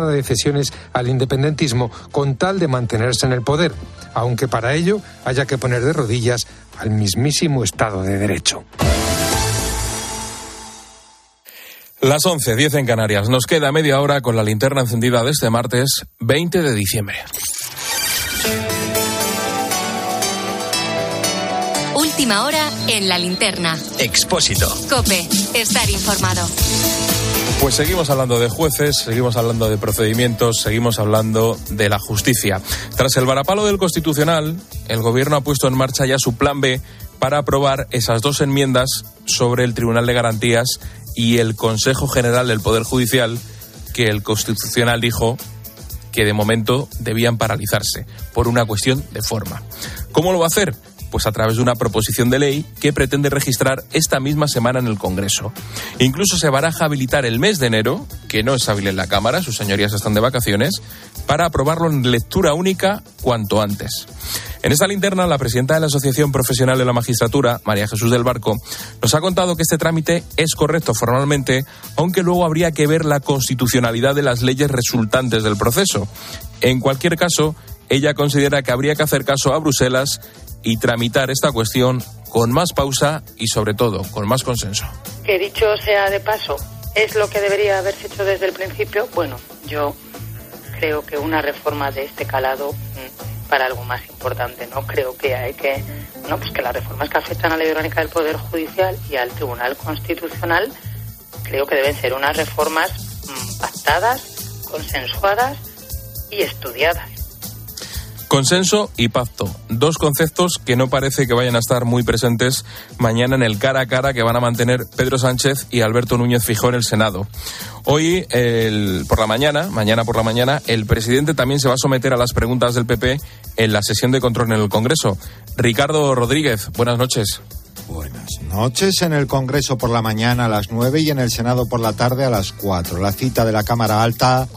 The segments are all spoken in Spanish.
de cesiones al independentismo con tal de mantenerse en el poder, aunque para ello haya que poner de rodillas al mismísimo Estado de Derecho. Las 11, 10 en Canarias. Nos queda media hora con la linterna encendida de este martes 20 de diciembre. Última hora en la linterna. Expósito. Cope, estar informado. Pues seguimos hablando de jueces, seguimos hablando de procedimientos, seguimos hablando de la justicia. Tras el varapalo del Constitucional, el Gobierno ha puesto en marcha ya su plan B para aprobar esas dos enmiendas sobre el Tribunal de Garantías y el Consejo General del Poder Judicial que el Constitucional dijo que de momento debían paralizarse por una cuestión de forma. ¿Cómo lo va a hacer? Pues a través de una proposición de ley que pretende registrar esta misma semana en el Congreso. Incluso se baraja habilitar el mes de enero, que no es hábil en la Cámara, sus señorías están de vacaciones, para aprobarlo en lectura única cuanto antes. En esta linterna, la presidenta de la Asociación Profesional de la Magistratura, María Jesús del Barco, nos ha contado que este trámite es correcto formalmente, aunque luego habría que ver la constitucionalidad de las leyes resultantes del proceso. En cualquier caso, ella considera que habría que hacer caso a Bruselas y tramitar esta cuestión con más pausa y sobre todo con más consenso. Que dicho sea de paso, es lo que debería haberse hecho desde el principio. Bueno, yo creo que una reforma de este calado mm, para algo más importante, ¿no? Creo que hay que, no, pues que las reformas que afectan a la ley del Poder Judicial y al Tribunal Constitucional, creo que deben ser unas reformas mm, pactadas, consensuadas y estudiadas. Consenso y pacto, dos conceptos que no parece que vayan a estar muy presentes mañana en el cara a cara que van a mantener Pedro Sánchez y Alberto Núñez Fijó en el Senado. Hoy, por la mañana, mañana por la mañana, el presidente también se va a someter a las preguntas del PP en la sesión de control en el Congreso. Ricardo Rodríguez, buenas noches. Buenas noches. En el Congreso por la mañana a las 9 y en el Senado por la tarde a las 4. La cita de la Cámara Alta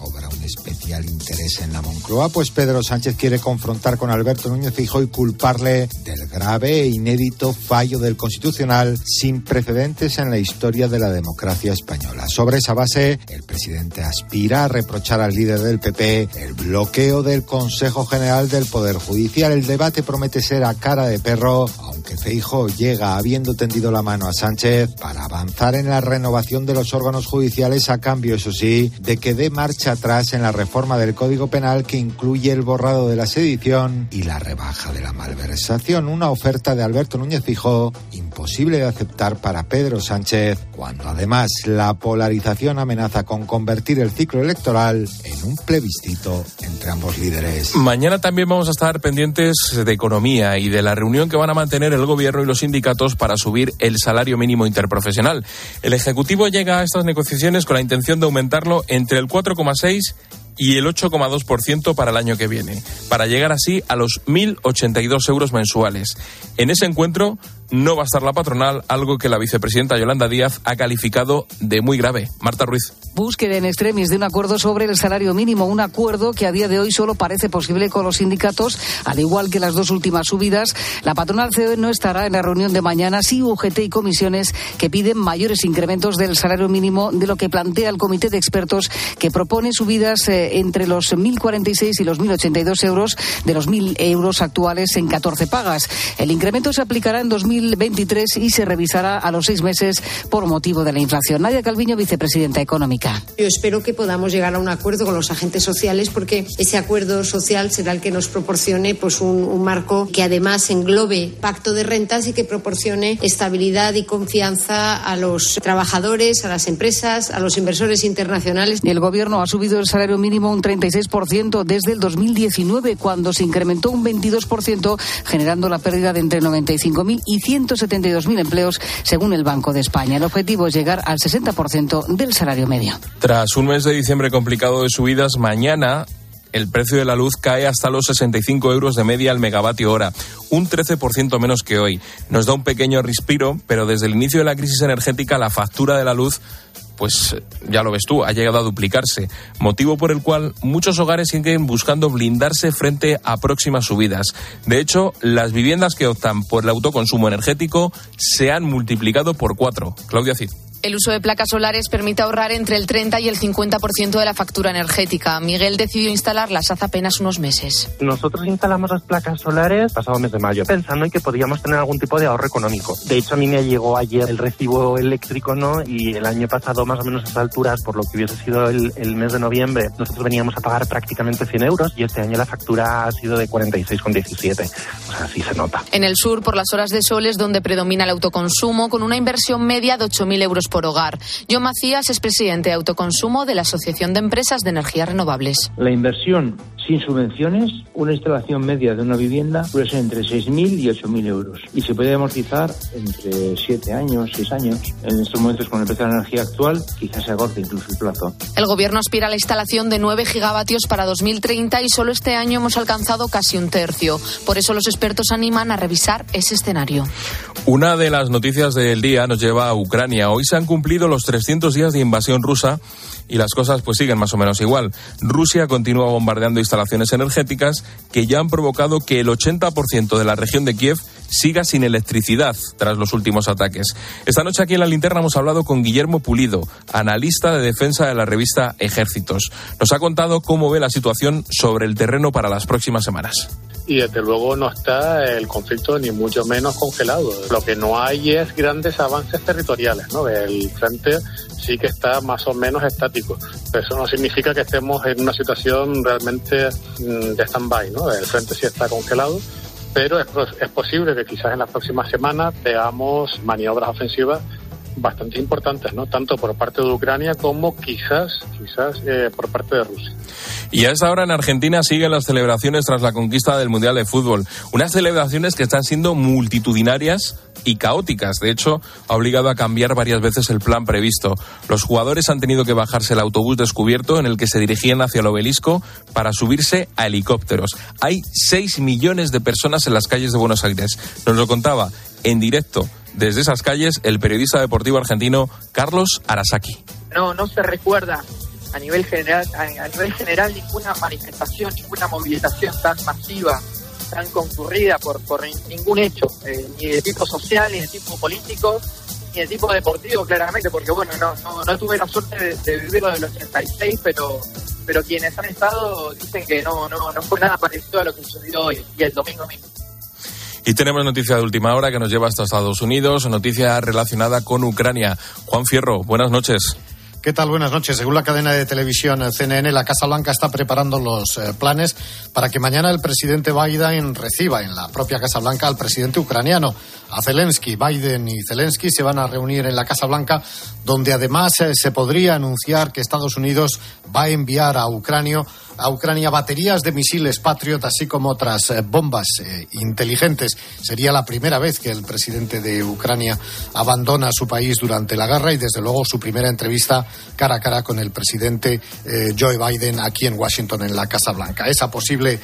especial interés en la Moncloa, pues Pedro Sánchez quiere confrontar con Alberto Núñez Fijo y culparle del grave e inédito fallo del Constitucional sin precedentes en la historia de la democracia española. Sobre esa base, el presidente aspira a reprochar al líder del PP el bloqueo del Consejo General del Poder Judicial. El debate promete ser a cara de perro, aunque Feijo llega habiendo tendido la mano a Sánchez para avanzar en la renovación de los órganos judiciales a cambio, eso sí, de que dé marcha atrás en la reforma del Código Penal que incluye el borrado de la sedición y la rebaja de la malversación, una oferta de Alberto Núñez Fijó imposible de aceptar para Pedro Sánchez, cuando además la polarización amenaza con convertir el ciclo electoral en un plebiscito entre ambos líderes. Mañana también vamos a estar pendientes de economía y de la reunión que van a mantener el gobierno y los sindicatos para subir el salario mínimo interprofesional. El Ejecutivo llega a estas negociaciones con la intención de aumentarlo entre el 4,6 y el 8,2% para el año que viene, para llegar así a los 1.082 euros mensuales. En ese encuentro no va a estar la patronal, algo que la vicepresidenta Yolanda Díaz ha calificado de muy grave. Marta Ruiz. Búsqueda en extremis de un acuerdo sobre el salario mínimo, un acuerdo que a día de hoy solo parece posible con los sindicatos, al igual que las dos últimas subidas. La patronal COE no estará en la reunión de mañana, sí UGT y comisiones que piden mayores incrementos del salario mínimo de lo que plantea el comité de expertos que propone subidas eh, entre los 1.046 y los 1.082 euros de los 1.000 euros actuales en 14 pagas. El incremento se aplicará en 2000 2023 y se revisará a los seis meses por motivo de la inflación. Nadia Calviño, vicepresidenta económica. Yo espero que podamos llegar a un acuerdo con los agentes sociales porque ese acuerdo social será el que nos proporcione pues, un, un marco que además englobe pacto de rentas y que proporcione estabilidad y confianza a los trabajadores, a las empresas, a los inversores internacionales. El Gobierno ha subido el salario mínimo un 36% desde el 2019, cuando se incrementó un 22%, generando la pérdida de entre 95.000 y 172.000 empleos, según el Banco de España. El objetivo es llegar al 60% del salario medio. Tras un mes de diciembre complicado de subidas, mañana el precio de la luz cae hasta los 65 euros de media al megavatio hora, un 13% menos que hoy. Nos da un pequeño respiro, pero desde el inicio de la crisis energética la factura de la luz pues ya lo ves tú, ha llegado a duplicarse, motivo por el cual muchos hogares siguen buscando blindarse frente a próximas subidas. De hecho, las viviendas que optan por el autoconsumo energético se han multiplicado por cuatro. Claudia Cid. El uso de placas solares permite ahorrar entre el 30 y el 50% de la factura energética. Miguel decidió instalarlas hace apenas unos meses. Nosotros instalamos las placas solares pasado mes de mayo, pensando en que podríamos tener algún tipo de ahorro económico. De hecho, a mí me llegó ayer el recibo eléctrico, ¿no? Y el año pasado, más o menos a esas alturas, por lo que hubiese sido el, el mes de noviembre, nosotros veníamos a pagar prácticamente 100 euros y este año la factura ha sido de 46,17. O sea, sí se nota. En el sur, por las horas de sol, es donde predomina el autoconsumo, con una inversión media de 8.000 euros por hogar. John Macías es presidente de autoconsumo de la Asociación de Empresas de Energías Renovables. La inversión sin subvenciones, una instalación media de una vivienda puede ser entre 6.000 y 8.000 euros y se puede amortizar entre 7 años, 6 años. En estos momentos, con el precio de la energía actual, quizás se acorte incluso el plazo. El gobierno aspira a la instalación de 9 gigavatios para 2030 y solo este año hemos alcanzado casi un tercio. Por eso los expertos animan a revisar ese escenario. Una de las noticias del día nos lleva a Ucrania. Hoy se han cumplido los 300 días de invasión rusa y las cosas pues siguen más o menos igual. Rusia continúa bombardeando instalaciones energéticas que ya han provocado que el 80% de la región de Kiev siga sin electricidad tras los últimos ataques. Esta noche aquí en la linterna hemos hablado con Guillermo Pulido, analista de defensa de la revista Ejércitos. Nos ha contado cómo ve la situación sobre el terreno para las próximas semanas y desde luego no está el conflicto ni mucho menos congelado. Lo que no hay es grandes avances territoriales, ¿no? El frente sí que está más o menos estático. Eso no significa que estemos en una situación realmente mm, de stand-by, ¿no? El frente sí está congelado, pero es, es posible que quizás en las próximas semanas veamos maniobras ofensivas bastante importantes, ¿no? Tanto por parte de Ucrania como quizás, quizás eh, por parte de Rusia. Y a esta hora en Argentina siguen las celebraciones tras la conquista del Mundial de Fútbol. Unas celebraciones que están siendo multitudinarias y caóticas. De hecho, ha obligado a cambiar varias veces el plan previsto. Los jugadores han tenido que bajarse el autobús descubierto en el que se dirigían hacia el obelisco para subirse a helicópteros. Hay 6 millones de personas en las calles de Buenos Aires. Nos lo contaba en directo desde esas calles el periodista deportivo argentino Carlos Arasaki. No, no se recuerda a nivel general, a, nivel general ninguna manifestación, ninguna movilización tan masiva, tan concurrida por, por ningún hecho, eh, ni de tipo social, ni de tipo político, ni de tipo deportivo, claramente, porque bueno, no, no, tuve la suerte de, de vivir lo del 86, pero pero quienes han estado dicen que no, no, no fue nada parecido a lo que sucedió hoy y el domingo mismo. Y tenemos noticia de última hora que nos lleva hasta Estados Unidos, noticia relacionada con Ucrania. Juan Fierro, buenas noches. ¿Qué tal? Buenas noches. Según la cadena de televisión CNN, la Casa Blanca está preparando los eh, planes para que mañana el presidente Biden reciba en la propia Casa Blanca al presidente ucraniano, a Zelensky. Biden y Zelensky se van a reunir en la Casa Blanca, donde además eh, se podría anunciar que Estados Unidos va a enviar a Ucrania baterías de misiles Patriot, así como otras eh, bombas eh, inteligentes. Sería la primera vez que el presidente de Ucrania abandona su país durante la guerra y, desde luego, su primera entrevista cara a cara con el presidente Joe Biden aquí en Washington, en la Casa Blanca. Esa posible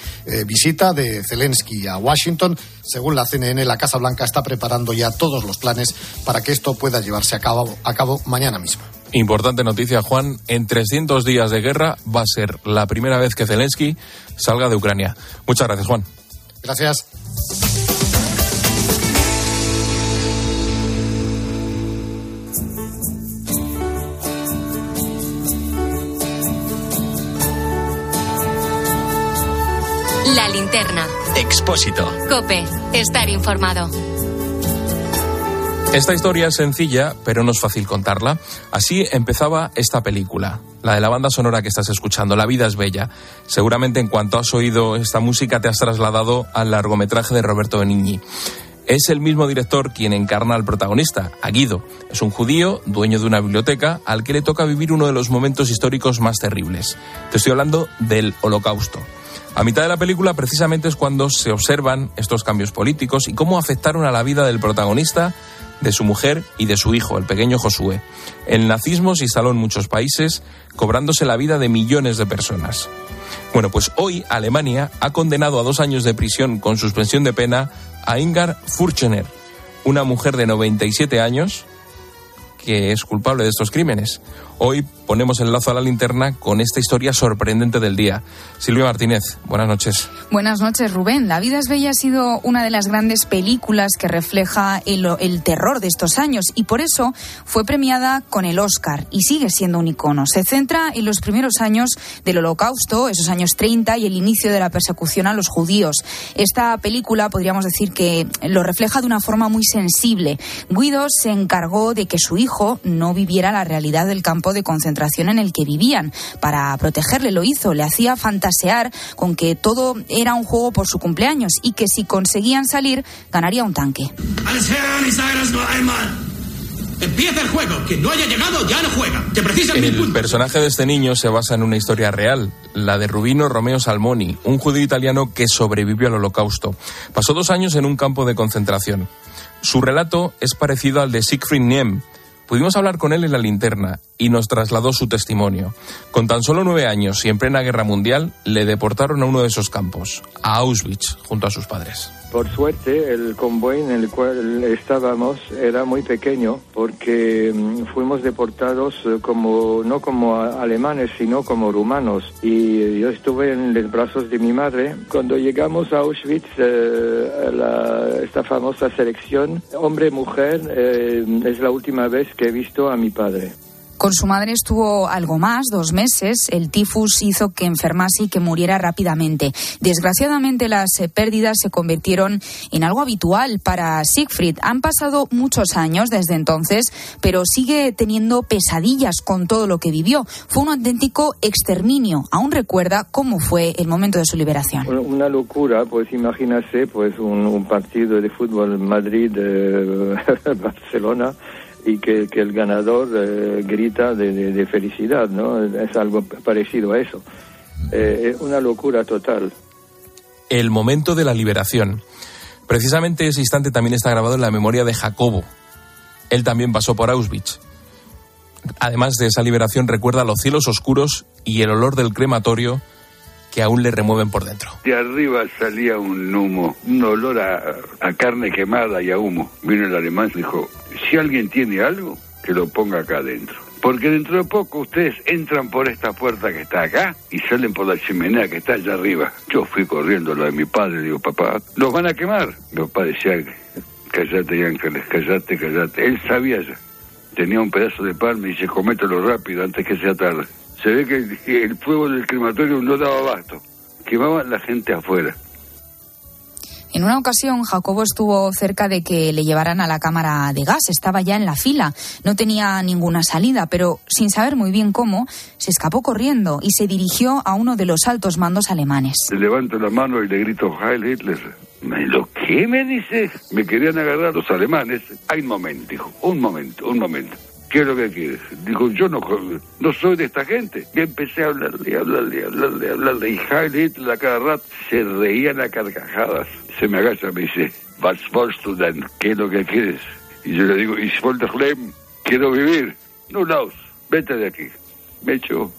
visita de Zelensky a Washington, según la CNN, la Casa Blanca está preparando ya todos los planes para que esto pueda llevarse a cabo, a cabo mañana mismo. Importante noticia, Juan. En 300 días de guerra va a ser la primera vez que Zelensky salga de Ucrania. Muchas gracias, Juan. Gracias. La linterna. Expósito. Cope. Estar informado. Esta historia es sencilla, pero no es fácil contarla. Así empezaba esta película, la de la banda sonora que estás escuchando, La vida es bella. Seguramente en cuanto has oído esta música te has trasladado al largometraje de Roberto Benigni. Es el mismo director quien encarna al protagonista, a Guido. Es un judío, dueño de una biblioteca, al que le toca vivir uno de los momentos históricos más terribles. Te estoy hablando del Holocausto. A mitad de la película precisamente es cuando se observan estos cambios políticos y cómo afectaron a la vida del protagonista de su mujer y de su hijo, el pequeño Josué. El nazismo se instaló en muchos países, cobrándose la vida de millones de personas. Bueno, pues hoy Alemania ha condenado a dos años de prisión con suspensión de pena a Ingar Furchener, una mujer de 97 años que es culpable de estos crímenes. Hoy ponemos el lazo a la linterna con esta historia sorprendente del día. Silvia Martínez, buenas noches. Buenas noches, Rubén. La vida es bella ha sido una de las grandes películas que refleja el, el, terror de estos años y por eso fue premiada con el Oscar y sigue siendo un icono. Se centra en los primeros años del Holocausto, esos años 30 y el inicio de la persecución a los judíos. Esta película podríamos decir que lo refleja de una forma muy sensible. Guido se encargó de que su hijo no viviera la realidad del campo de concentración en el que vivían. Para protegerle lo hizo, le hacía fantasear con que todo era un juego por su cumpleaños y que si conseguían salir ganaría un tanque. Empieza el juego. Quien no haya llegado ya no juega. el personaje de este niño se basa en una historia real, la de Rubino Romeo Salmoni, un judío italiano que sobrevivió al holocausto. Pasó dos años en un campo de concentración. Su relato es parecido al de Siegfried Niem, Pudimos hablar con él en la linterna y nos trasladó su testimonio. Con tan solo nueve años y en plena guerra mundial, le deportaron a uno de esos campos, a Auschwitz, junto a sus padres. Por suerte, el convoy en el cual estábamos era muy pequeño porque mm, fuimos deportados eh, como no como alemanes, sino como rumanos. Y yo estuve en los brazos de mi madre. Cuando llegamos a Auschwitz, eh, esta famosa selección hombre-mujer eh, es la última vez que he visto a mi padre. Con su madre estuvo algo más, dos meses. El tifus hizo que enfermase y que muriera rápidamente. Desgraciadamente las eh, pérdidas se convirtieron en algo habitual para Siegfried. Han pasado muchos años desde entonces, pero sigue teniendo pesadillas con todo lo que vivió. Fue un auténtico exterminio. Aún recuerda cómo fue el momento de su liberación. Una locura, pues imagínase pues un, partido de fútbol Madrid-Barcelona. Eh, y que, el ganador eh, grita de, felicidad, ¿no? Es algo parecido a eso. Eh, una locura total. El momento de la liberación. Precisamente ese instante también está grabado en la memoria de Jacobo. Él también pasó por Auschwitz. Además de esa liberación, recuerda los cielos oscuros y el olor del crematorio que aún le remueven por dentro. De arriba salía un humo, un olor a, carne quemada y a humo. Vino el alemán y dijo, si alguien tiene algo, que lo ponga acá adentro. Porque dentro de poco ustedes entran por esta puerta que está acá y salen por la chimenea que está allá arriba. Yo fui corriendo a lo de mi padre, digo, papá, ¿los van a quemar? Mi papá decía, cállate, Ángeles, cállate, cállate. Él sabía ya. Tenía un pedazo de pan y dice, comételo rápido antes que sea tarde se ve que el fuego del crematorio no daba abasto, quemaba la gente afuera. En una ocasión, Jacobo estuvo cerca de que le llevaran a la cámara de gas. Estaba ya en la fila. No tenía ninguna salida, pero sin saber muy bien cómo, se escapó corriendo y se dirigió a uno de los altos mandos alemanes. Le levanto la mano y le grito Heil Hitler. ¿Lo qué me dice? Me querían agarrar los alemanes. Hay un momento, dijo. Un momento, un momento. ¿Qué es lo que quieres? Dijo, yo no, no soy de esta gente. Y empecé a hablarle, a hablarle, a hablarle, a hablarle. Y Heil Hitler cada rato se reían a carcajadas. Se me agacha, me dice, was denn? ¿Qué es lo que quieres? Y yo le digo, ich wollte leben, quiero vivir. No, Laos, vete de aquí. Me echo,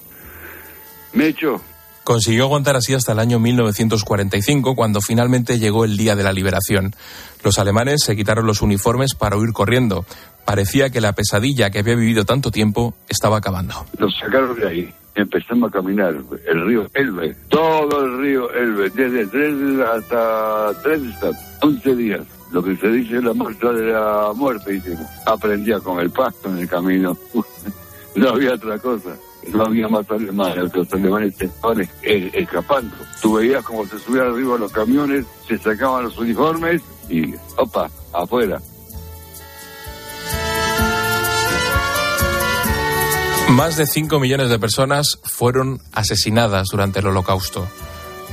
me echo. Consiguió aguantar así hasta el año 1945, cuando finalmente llegó el día de la liberación. Los alemanes se quitaron los uniformes para huir corriendo. Parecía que la pesadilla que había vivido tanto tiempo estaba acabando. Los sacaron de ahí. Empezamos a caminar el río Elbe, todo el río Elbe, desde tres hasta tres, 11 días. Lo que se dice la muestra de la muerte, hicimos. Aprendía con el pasto en el camino. no había otra cosa no había más alemanes, los alemanes estaban escapando. Tú veías como se subían arriba los camiones, se sacaban los uniformes y, opa, afuera. Más de 5 millones de personas fueron asesinadas durante el holocausto,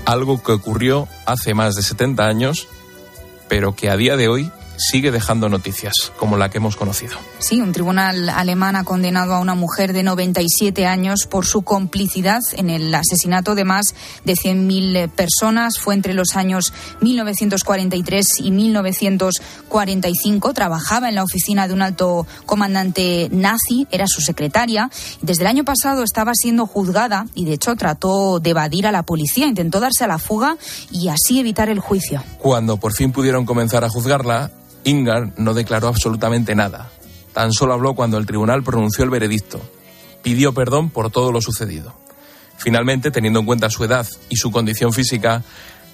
algo que ocurrió hace más de 70 años, pero que a día de hoy sigue dejando noticias, como la que hemos conocido. Sí, un tribunal alemán ha condenado a una mujer de 97 años por su complicidad en el asesinato de más de 100.000 personas. Fue entre los años 1943 y 1945. Trabajaba en la oficina de un alto comandante nazi, era su secretaria. Desde el año pasado estaba siendo juzgada y, de hecho, trató de evadir a la policía. Intentó darse a la fuga y así evitar el juicio. Cuando por fin pudieron comenzar a juzgarla, Ingar no declaró absolutamente nada. Tan solo habló cuando el tribunal pronunció el veredicto. pidió perdón por todo lo sucedido. Finalmente, teniendo en cuenta su edad y su condición física,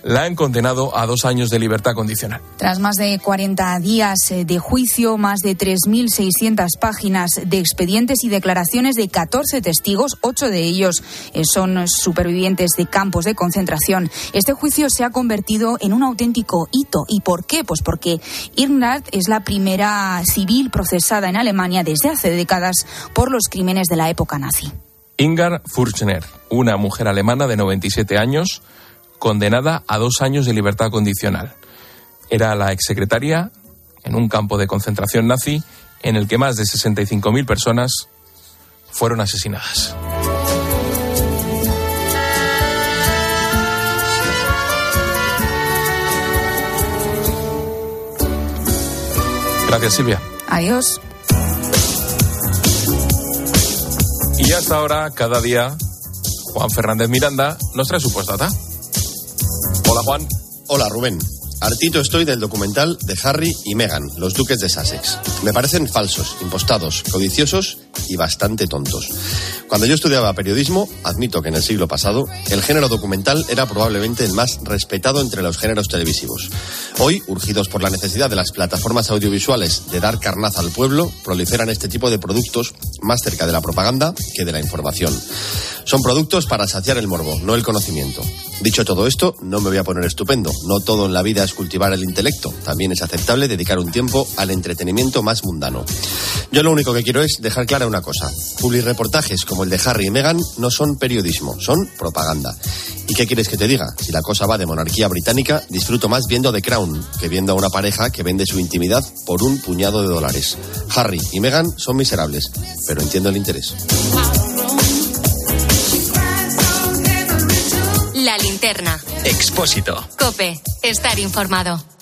la han condenado a dos años de libertad condicional. Tras más de 40 días eh, de juicio, más de 3.600 páginas de expedientes y declaraciones de 14 testigos, ocho de ellos eh, son supervivientes de campos de concentración, este juicio se ha convertido en un auténtico hito. ¿Y por qué? Pues porque Irmgard es la primera civil procesada en Alemania desde hace décadas por los crímenes de la época nazi. Ingar Furchner, una mujer alemana de 97 años, condenada a dos años de libertad condicional. Era la exsecretaria en un campo de concentración nazi en el que más de 65.000 personas fueron asesinadas. Gracias, Silvia. Adiós. Y hasta ahora, cada día, Juan Fernández Miranda nos trae su postdata. Juan. Hola, Rubén. Artito estoy del documental de Harry y Meghan, los duques de Sussex. Me parecen falsos, impostados, codiciosos y bastante tontos. Cuando yo estudiaba periodismo, admito que en el siglo pasado, el género documental era probablemente el más respetado entre los géneros televisivos. Hoy, urgidos por la necesidad de las plataformas audiovisuales de dar carnaza al pueblo, proliferan este tipo de productos más cerca de la propaganda que de la información. Son productos para saciar el morbo, no el conocimiento. Dicho todo esto, no me voy a poner estupendo. No todo en la vida es cultivar el intelecto. También es aceptable dedicar un tiempo al entretenimiento más mundano. Yo lo único que quiero es dejar clara una cosa. Publireportajes como el de Harry y Meghan no son periodismo, son propaganda. ¿Y qué quieres que te diga? Si la cosa va de monarquía británica, disfruto más viendo The Crown que viendo a una pareja que vende su intimidad por un puñado de dólares. Harry y Meghan son miserables, pero entiendo el interés. La linterna. Expósito. Cope. Estar informado.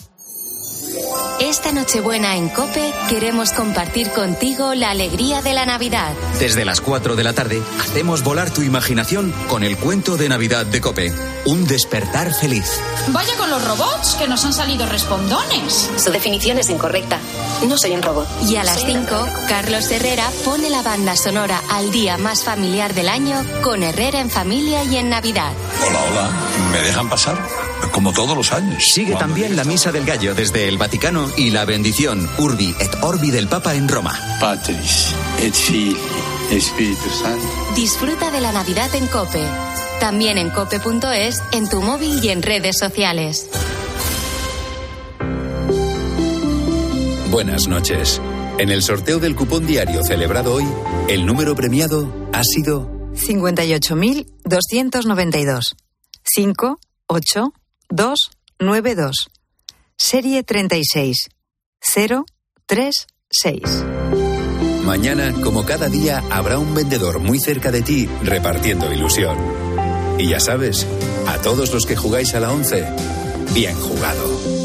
Esta Nochebuena en Cope queremos compartir contigo la alegría de la Navidad. Desde las 4 de la tarde hacemos volar tu imaginación con el cuento de Navidad de Cope. Un despertar feliz. Vaya con los robots, que nos han salido respondones. Su definición es incorrecta. No soy un robot. Y a las 5, Carlos Herrera pone la banda sonora al día más familiar del año con Herrera en familia y en Navidad. Hola, hola. ¿Me dejan pasar? Como todos los años. Sigue también la Misa del Gallo desde el Vaticano y la bendición Urbi et Orbi del Papa en Roma. Patris et Filii, Espíritu Santo. Disfruta de la Navidad en Cope. También en cope.es, en tu móvil y en redes sociales. Buenas noches. En el sorteo del cupón diario celebrado hoy, el número premiado ha sido 58.292. 5, 8, 2, 9, 2. Serie 36. 0, 3, 6. Mañana, como cada día, habrá un vendedor muy cerca de ti repartiendo ilusión. Y ya sabes, a todos los que jugáis a la 11, bien jugado.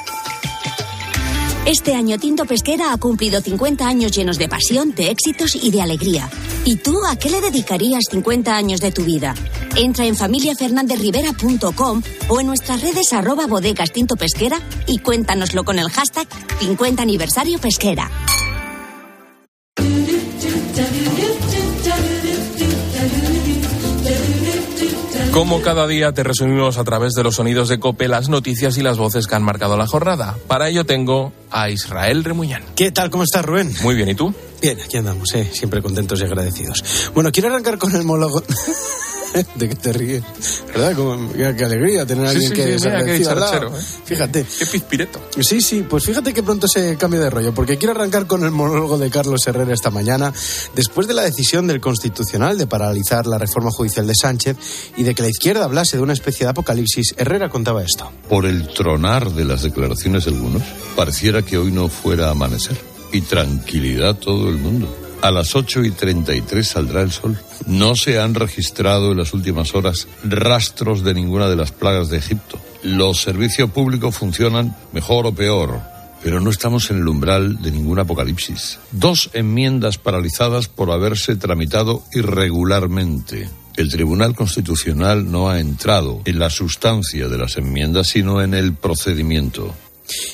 Este año Tinto Pesquera ha cumplido 50 años llenos de pasión, de éxitos y de alegría. ¿Y tú a qué le dedicarías 50 años de tu vida? Entra en familiafernandezrivera.com o en nuestras redes arroba bodegas Tinto Pesquera y cuéntanoslo con el hashtag 50 aniversario pesquera. Como cada día te resumimos a través de los sonidos de Cope las noticias y las voces que han marcado la jornada. Para ello tengo a Israel Remuñán. ¿Qué tal? ¿Cómo estás, Rubén? Muy bien, ¿y tú? Bien, aquí andamos, ¿eh? siempre contentos y agradecidos. Bueno, quiero arrancar con el monólogo. ¿De qué te ríes? ¿Verdad? Como, qué, qué alegría tener a Sí, alguien sí, que sí, qué agradecido al lado. ¿eh? Fíjate. Qué pispireto. Sí, sí, pues fíjate que pronto se cambia de rollo, porque quiero arrancar con el monólogo de Carlos Herrera esta mañana, después de la decisión del Constitucional de paralizar la reforma judicial de Sánchez y de que la izquierda hablase de una especie de apocalipsis, Herrera contaba esto. Por el tronar de las declaraciones de algunos, pareciera que hoy no fuera a amanecer. Y tranquilidad todo el mundo. A las 8 y 33 saldrá el sol. No se han registrado en las últimas horas rastros de ninguna de las plagas de Egipto. los servicios públicos funcionan mejor o peor, pero no estamos en el umbral de ningún apocalipsis. Dos enmiendas paralizadas por haberse tramitado irregularmente. El Tribunal Constitucional no ha entrado en la sustancia de las enmiendas, sino en el procedimiento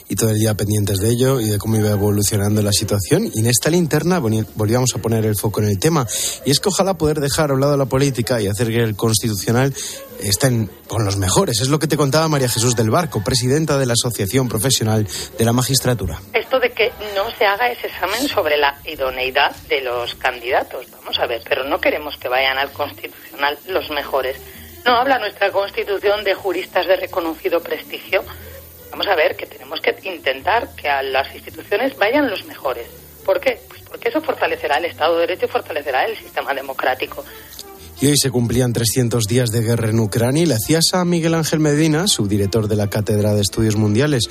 y todo el día pendientes de ello y de cómo iba evolucionando la situación. Y en esta linterna volvíamos a poner el foco en el tema. Y es que ojalá poder dejar a un lado la política y hacer que el constitucional estén con los mejores. Es lo que te contaba María Jesús del Barco, presidenta de la Asociación Profesional de la Magistratura. Esto de que no se haga ese examen sobre la idoneidad de los candidatos, vamos a ver, pero no queremos que vayan al constitucional los mejores. No habla nuestra Constitución de juristas de reconocido prestigio Vamos a ver que tenemos que intentar que a las instituciones vayan los mejores. ¿Por qué? Pues porque eso fortalecerá el Estado de Derecho y fortalecerá el sistema democrático. Y hoy se cumplían 300 días de guerra en Ucrania y le hacías a Miguel Ángel Medina, subdirector de la Cátedra de Estudios Mundiales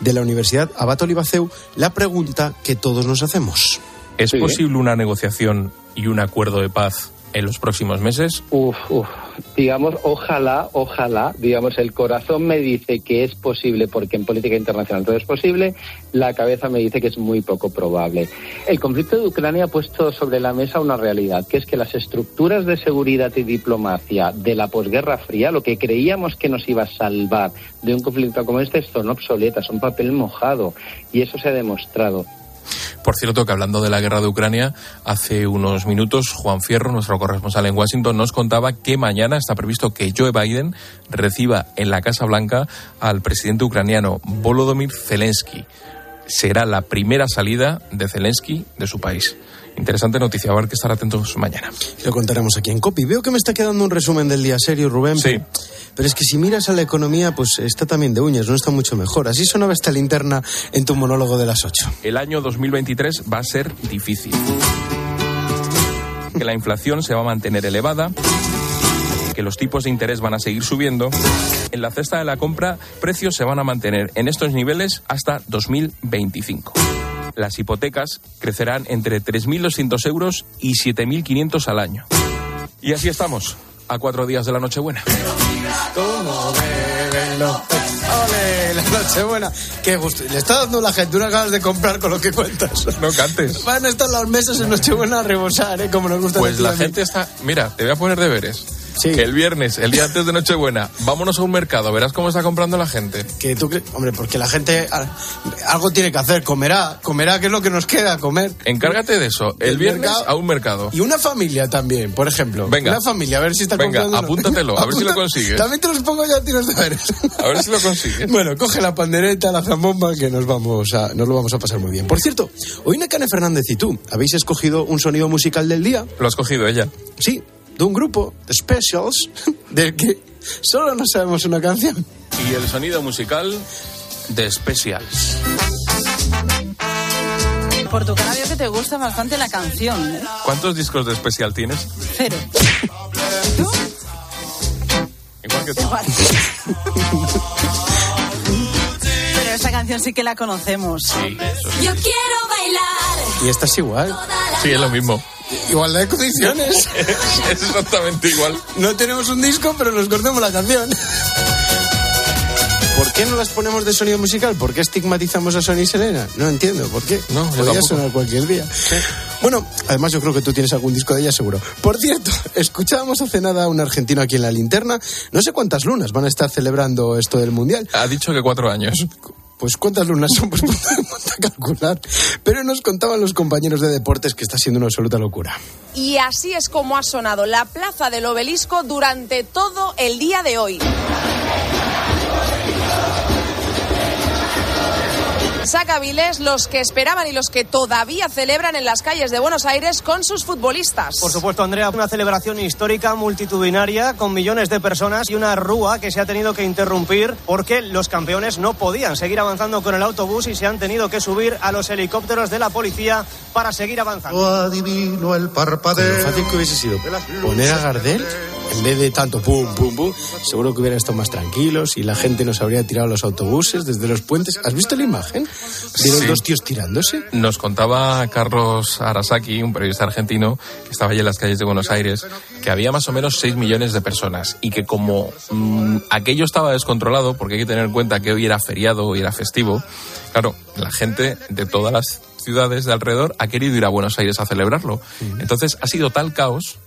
de la Universidad Abat Olivaceu, la pregunta que todos nos hacemos. ¿Es posible una negociación y un acuerdo de paz en los próximos meses? Uf, uf. Digamos, ojalá, ojalá, digamos, el corazón me dice que es posible porque en política internacional todo es posible, la cabeza me dice que es muy poco probable. El conflicto de Ucrania ha puesto sobre la mesa una realidad, que es que las estructuras de seguridad y diplomacia de la posguerra fría, lo que creíamos que nos iba a salvar de un conflicto como este, son obsoletas, son papel mojado, y eso se ha demostrado. Por cierto, que hablando de la guerra de Ucrania, hace unos minutos Juan Fierro, nuestro corresponsal en Washington, nos contaba que mañana está previsto que Joe Biden reciba en la Casa Blanca al presidente ucraniano Volodymyr Zelensky. Será la primera salida de Zelensky de su país. Interesante noticia, a ver que estar atentos mañana. Lo contaremos aquí en Copy. Veo que me está quedando un resumen del día serio, Rubén. Sí. Pero es que si miras a la economía, pues está también de uñas, no está mucho mejor. Así sonaba esta linterna en tu monólogo de las 8. El año 2023 va a ser difícil. Que la inflación se va a mantener elevada, que los tipos de interés van a seguir subiendo. En la cesta de la compra, precios se van a mantener en estos niveles hasta 2025. Las hipotecas crecerán entre 3.200 euros y 7.500 al año. Y así estamos, a cuatro días de la Nochebuena. ¡Ole! La Nochebuena. Qué gusto. Le está dando la gente unas ganas de comprar con lo que cuentas. No cantes. Van a estar las mesas en Nochebuena a rebosar, ¿eh? Como nos gusta Pues la gente está. Mira, te voy a poner deberes. Sí. El viernes, el día antes de Nochebuena, vámonos a un mercado, verás cómo está comprando la gente. Que tú, hombre, porque la gente algo tiene que hacer, comerá, comerá, que es lo que nos queda, comer. Encárgate de eso, el viernes mercado. a un mercado. Y una familia también, por ejemplo. Venga. Una familia, a ver si está Venga, comprando. apúntatelo, a ver si lo consigues. También te los pongo ya a ti los deberes. A ver si lo consigues. Bueno, coge la pandereta, la zambomba, que nos vamos a, nos lo vamos a pasar muy bien. Por cierto, hoy Necane Fernández y tú habéis escogido un sonido musical del día. Lo ha escogido ella. Sí, de un grupo, The Specials, del que solo no sabemos una canción. Y el sonido musical de Specials. Por tu cara veo que te gusta bastante la canción. ¿eh? ¿Cuántos discos de Special tienes? Cero. Igual que tú. Igual. Pero esa canción sí que la conocemos. Sí, eso Yo quiero bailar. Y esta es igual. Sí, es lo mismo. Igualdad de condiciones. es exactamente igual. No tenemos un disco, pero nos conocemos la canción. ¿Por qué no las ponemos de sonido musical? ¿Por qué estigmatizamos a Sony y Selena? No entiendo, ¿por qué? No, Podría sonar cualquier día. Bueno, además yo creo que tú tienes algún disco de ella seguro. Por cierto, escuchábamos hace nada a un argentino aquí en la linterna. No sé cuántas lunas van a estar celebrando esto del Mundial. Ha dicho que cuatro años. Pues cuántas lunas son, pues ponte a calcular. Pero nos contaban los compañeros de deportes que está siendo una absoluta locura. Y así es como ha sonado la plaza del obelisco durante todo el día de hoy. Saca Viles los que esperaban y los que todavía celebran en las calles de Buenos Aires con sus futbolistas. Por supuesto, Andrea, una celebración histórica multitudinaria con millones de personas y una rúa que se ha tenido que interrumpir porque los campeones no podían seguir avanzando con el autobús y se han tenido que subir a los helicópteros de la policía para seguir avanzando. Lo fácil que hubiese sido poner a Gardel en vez de tanto pum, pum, pum, seguro que hubiera estado más tranquilos y la gente nos habría tirado los autobuses desde los puentes. ¿Has visto la imagen Sí. dos tíos tirándose? Nos contaba Carlos Arasaki, un periodista argentino que estaba allí en las calles de Buenos Aires, que había más o menos 6 millones de personas y que como mm, aquello estaba descontrolado, porque hay que tener en cuenta que hoy era feriado, hoy era festivo, claro, la gente de todas las ciudades de alrededor ha querido ir a Buenos Aires a celebrarlo. Entonces ha sido tal caos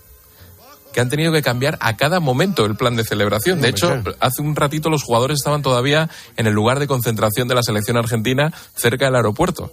que han tenido que cambiar a cada momento el plan de celebración. De hecho, hace un ratito los jugadores estaban todavía en el lugar de concentración de la selección argentina cerca del aeropuerto.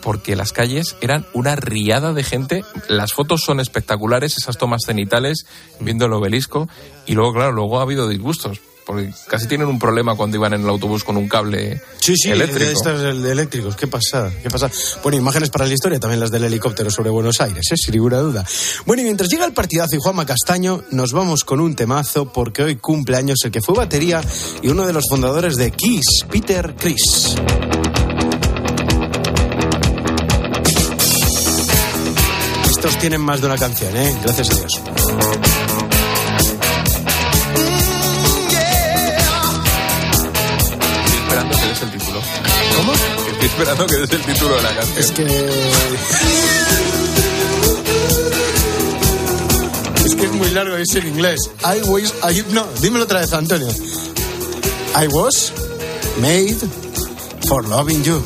Porque las calles eran una riada de gente. Las fotos son espectaculares, esas tomas cenitales, viendo el obelisco. Y luego, claro, luego ha habido disgustos. Porque casi tienen un problema cuando iban en el autobús con un cable Sí, sí, eléctrico. eléctricos. ¿Qué pasa? ¿Qué pasa? Bueno, imágenes para la historia, también las del helicóptero sobre Buenos Aires, ¿eh? sin ninguna duda. Bueno, y mientras llega el partidazo y Juanma Castaño, nos vamos con un temazo porque hoy cumple años el que fue batería y uno de los fundadores de Kiss, Peter Chris. Estos tienen más de una canción, ¿eh? Gracias a Dios. Estoy esperando que des el título de la canción. Es que. Es que es muy largo, es en inglés. I was. I- no, dímelo otra vez, Antonio. I was made for loving you.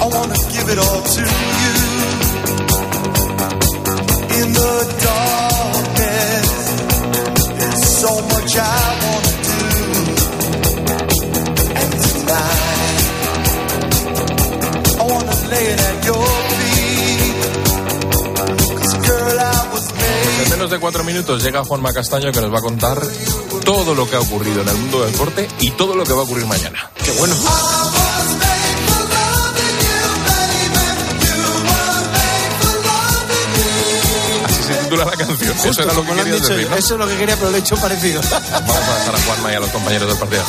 I wanna give it all to you. In the darkness, there's so much I Cuatro minutos llega Juanma Castaño que nos va a contar todo lo que ha ocurrido en el mundo del deporte y todo lo que va a ocurrir mañana. ¡Qué bueno! Así se titula la canción. Eso era lo que quería decir. Eso es lo que quería, pero lo he hecho parecido. Vamos a dejar a Juanma y a los compañeros del partido.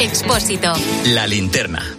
Expósito. La linterna.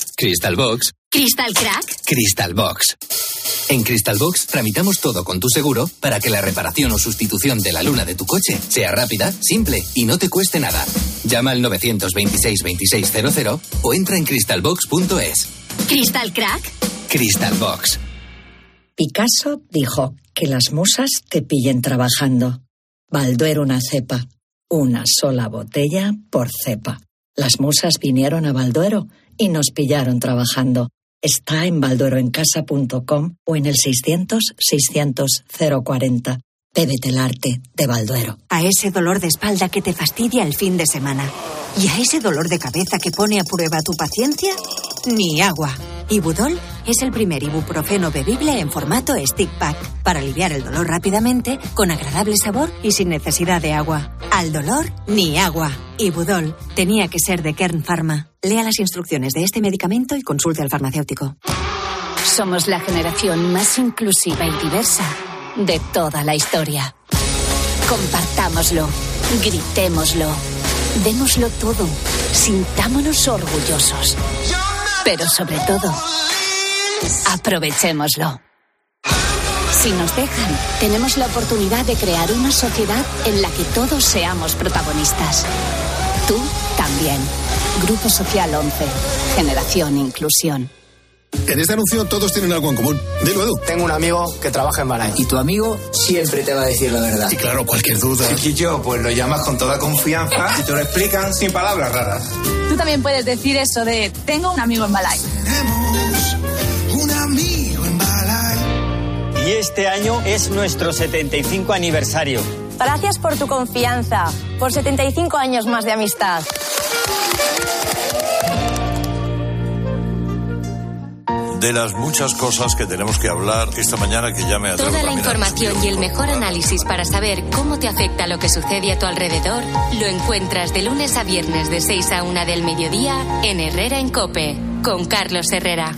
Crystal Box. ¿Crystal Crack? Crystal Box. En Crystal Box tramitamos todo con tu seguro para que la reparación o sustitución de la luna de tu coche sea rápida, simple y no te cueste nada. Llama al 926 2600 o entra en crystalbox.es. ¿Crystal Crack? Crystal Box. Picasso dijo que las musas te pillen trabajando. Balduero una cepa, una sola botella por cepa. Las musas vinieron a Balduero y nos pillaron trabajando. Está en baldueroencasa.com o en el 600 600 040. Bébete el arte de Balduero. A ese dolor de espalda que te fastidia el fin de semana. Y a ese dolor de cabeza que pone a prueba tu paciencia, ni agua. Ibudol es el primer ibuprofeno bebible en formato stick pack para aliviar el dolor rápidamente, con agradable sabor y sin necesidad de agua. Al dolor, ni agua. Ibudol tenía que ser de Kern Pharma. Lea las instrucciones de este medicamento y consulte al farmacéutico. Somos la generación más inclusiva y diversa de toda la historia. Compartámoslo, gritémoslo, démoslo todo, sintámonos orgullosos. Pero sobre todo, aprovechémoslo. Si nos dejan, tenemos la oportunidad de crear una sociedad en la que todos seamos protagonistas. Tú también. Grupo Social 11. Generación Inclusión. En este anuncio todos tienen algo en común. Dilo, Edu. Tengo un amigo que trabaja en Balay. Y tu amigo siempre te va a decir la verdad. Y claro, cualquier duda. Chiquillo, pues lo llamas con toda confianza y te lo explican sin palabras raras. Tú también puedes decir eso de tengo un amigo en Malay. Un amigo en Balay. Y este año es nuestro 75 aniversario. Gracias por tu confianza, por 75 años más de amistad. De las muchas cosas que tenemos que hablar esta mañana que ya me atrevo Toda la información y el mejor análisis para saber cómo te afecta lo que sucede a tu alrededor lo encuentras de lunes a viernes de 6 a 1 del mediodía en Herrera en Cope con Carlos Herrera.